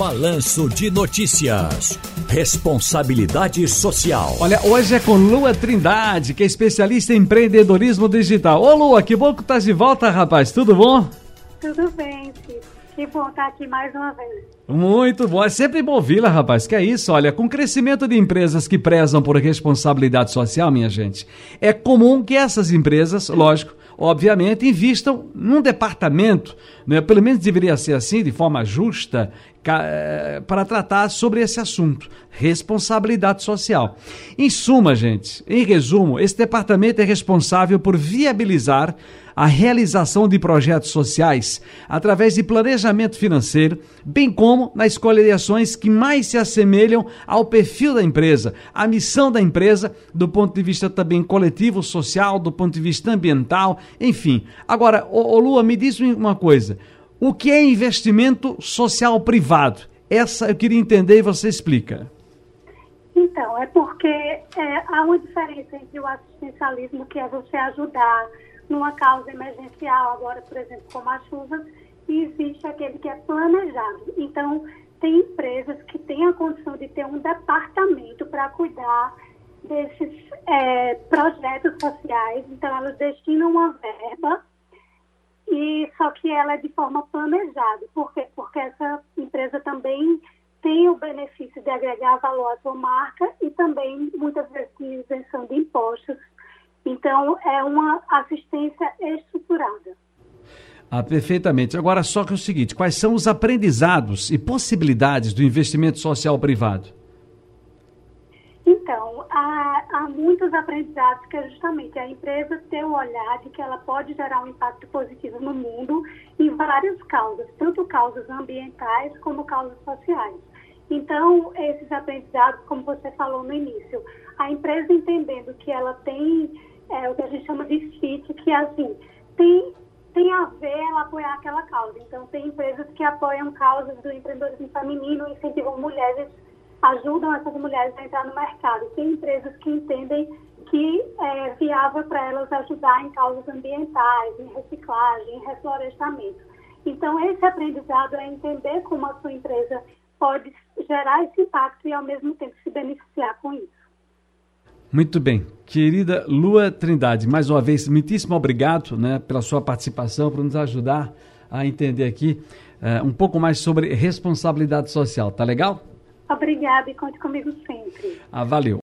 Balanço de Notícias. Responsabilidade social. Olha, hoje é com Lua Trindade, que é especialista em empreendedorismo digital. Ô Lua, que bom que tá de volta, rapaz. Tudo bom? Tudo bem, Chico. Que bom estar aqui mais uma vez. Muito bom. É sempre bom ouvi-la, rapaz. Que é isso, olha, com o crescimento de empresas que prezam por responsabilidade social, minha gente, é comum que essas empresas, lógico, obviamente, invistam num departamento, né, pelo menos deveria ser assim, de forma justa, para tratar sobre esse assunto, responsabilidade social. Em suma, gente, em resumo, esse departamento é responsável por viabilizar a realização de projetos sociais através de planejamento financeiro, bem como na escolha de ações que mais se assemelham ao perfil da empresa, à missão da empresa, do ponto de vista também coletivo, social, do ponto de vista ambiental, enfim. Agora, ô Lua, me diz uma coisa. O que é investimento social privado? Essa eu queria entender e você explica. Então, é porque é, há uma diferença entre o assistencialismo, que é você ajudar numa causa emergencial, agora, por exemplo, como a chuva, e existe aquele que é planejado. Então, tem empresas que têm a condição de ter um departamento para cuidar desses é, projetos sociais, então elas destinam uma verba só que ela é de forma planejada. Por quê? Porque essa empresa também tem o benefício de agregar valor à sua marca e também muitas vezes de isenção de impostos. Então é uma assistência estruturada. Ah, perfeitamente. Agora só que é o seguinte, quais são os aprendizados e possibilidades do investimento social privado? Há, há, muitos aprendizados que é justamente a empresa ter o olhar de que ela pode gerar um impacto positivo no mundo em várias causas, tanto causas ambientais como causas sociais. Então, esses aprendizados, como você falou no início, a empresa entendendo que ela tem é, o que a gente chama de fit, que é assim, tem, tem a ver ela apoiar aquela causa. Então, tem empresas que apoiam causas do empreendedorismo feminino, incentivam mulheres ajudam essas mulheres a entrar no mercado. Tem empresas que entendem que é viável para elas ajudar em causas ambientais, em reciclagem, em reflorestamento. Então, esse aprendizado é entender como a sua empresa pode gerar esse impacto e, ao mesmo tempo, se beneficiar com isso. Muito bem. Querida Lua Trindade, mais uma vez, muitíssimo obrigado né, pela sua participação, por nos ajudar a entender aqui uh, um pouco mais sobre responsabilidade social. Tá legal? Obrigada e conte comigo sempre. Ah, valeu.